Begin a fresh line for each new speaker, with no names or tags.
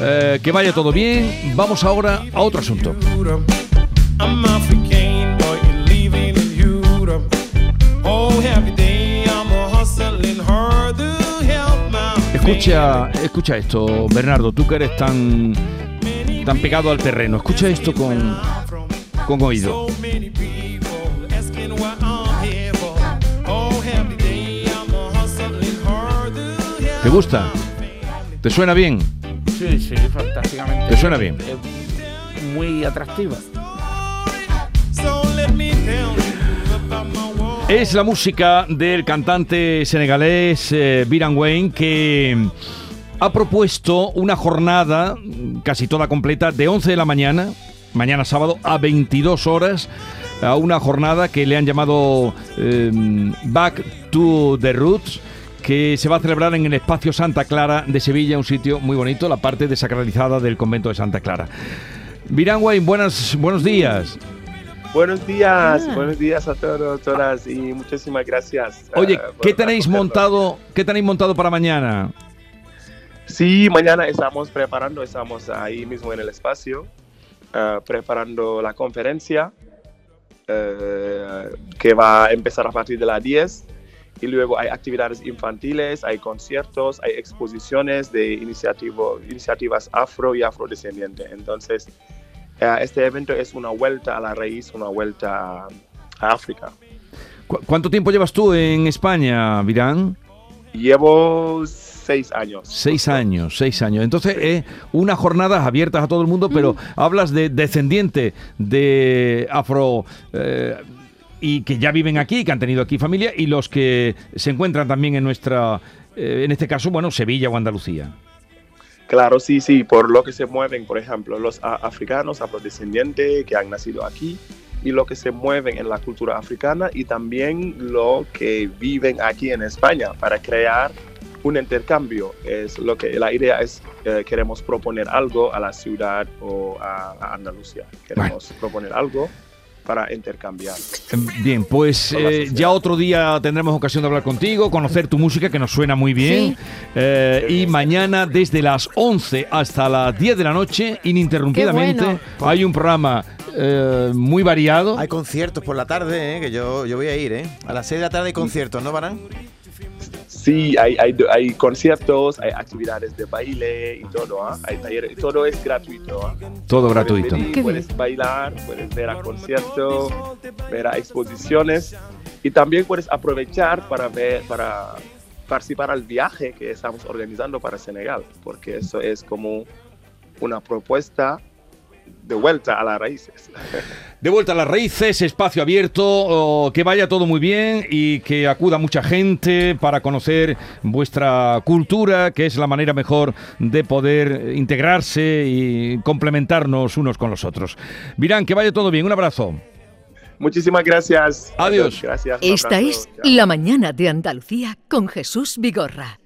eh, que vaya todo bien. Vamos ahora a otro asunto.
Oh,
Escucha, escucha esto, Bernardo, tú que eres tan, tan pegado al terreno. Escucha esto con, con oído.
Oh,
¿Te gusta? ¿Te suena bien?
Sí, sí, fantásticamente.
¿Te suena bien?
Es muy atractiva.
Es la música del cantante senegalés eh, Biran Wayne que ha propuesto una jornada casi toda completa de 11 de la mañana, mañana sábado, a 22 horas, a una jornada que le han llamado eh, Back to the Roots que se va a celebrar en el espacio Santa Clara de Sevilla, un sitio muy bonito, la parte desacralizada del convento de Santa Clara. Wayne, buenas, buenos días.
Buenos días, buenos días a todos, todas y muchísimas gracias.
Oye,
eh, por
¿qué tenéis montado? ¿Qué tenéis montado para mañana?
Sí, mañana estamos preparando, estamos ahí mismo en el espacio, eh, preparando la conferencia eh, que va a empezar a partir de las 10 y luego hay actividades infantiles, hay conciertos, hay exposiciones de iniciativo- iniciativas afro y afrodescendientes. Entonces, eh, este evento es una vuelta a la raíz, una vuelta a África.
¿Cu- ¿Cuánto tiempo llevas tú en España, Virán?
Llevo seis años.
Seis años, seis años. Entonces, eh, unas jornadas abiertas a todo el mundo, pero hablas de descendiente de afro eh, y que ya viven aquí, que han tenido aquí familia, y los que se encuentran también en nuestra, eh, en este caso, bueno, Sevilla o Andalucía.
Claro, sí, sí, por lo que se mueven, por ejemplo, los africanos afrodescendientes que han nacido aquí y lo que se mueven en la cultura africana y también lo que viven aquí en España para crear un intercambio. Es lo que la idea es eh, queremos proponer algo a la ciudad o a, a Andalucía. Queremos proponer algo para intercambiar.
Bien, pues eh, ya otro día tendremos ocasión de hablar contigo, conocer tu música que nos suena muy bien.
Sí.
Eh, y
bien.
mañana desde las 11 hasta las 10 de la noche, ininterrumpidamente,
bueno.
hay un programa eh, muy variado.
Hay conciertos por la tarde, ¿eh? que yo, yo voy a ir, ¿eh? A las 6 de la tarde hay conciertos, ¿no, Barán?
Sí, hay, hay, hay conciertos, hay actividades de baile y todo, ¿ah? hay talleres, y todo es gratuito. ¿ah?
Todo
Puedes
gratuito.
venir, puedes bailar, puedes ver a conciertos, ver a exposiciones y también puedes aprovechar para ver, para participar al viaje que estamos organizando para Senegal, porque eso es como una propuesta de vuelta a las raíces.
De vuelta a las raíces, espacio abierto, oh, que vaya todo muy bien y que acuda mucha gente para conocer vuestra cultura, que es la manera mejor de poder integrarse y complementarnos unos con los otros. Virán, que vaya todo bien, un abrazo.
Muchísimas gracias.
Adiós.
Gracias. un
Esta es. La Mañana de Andalucía con Jesús Vigorra.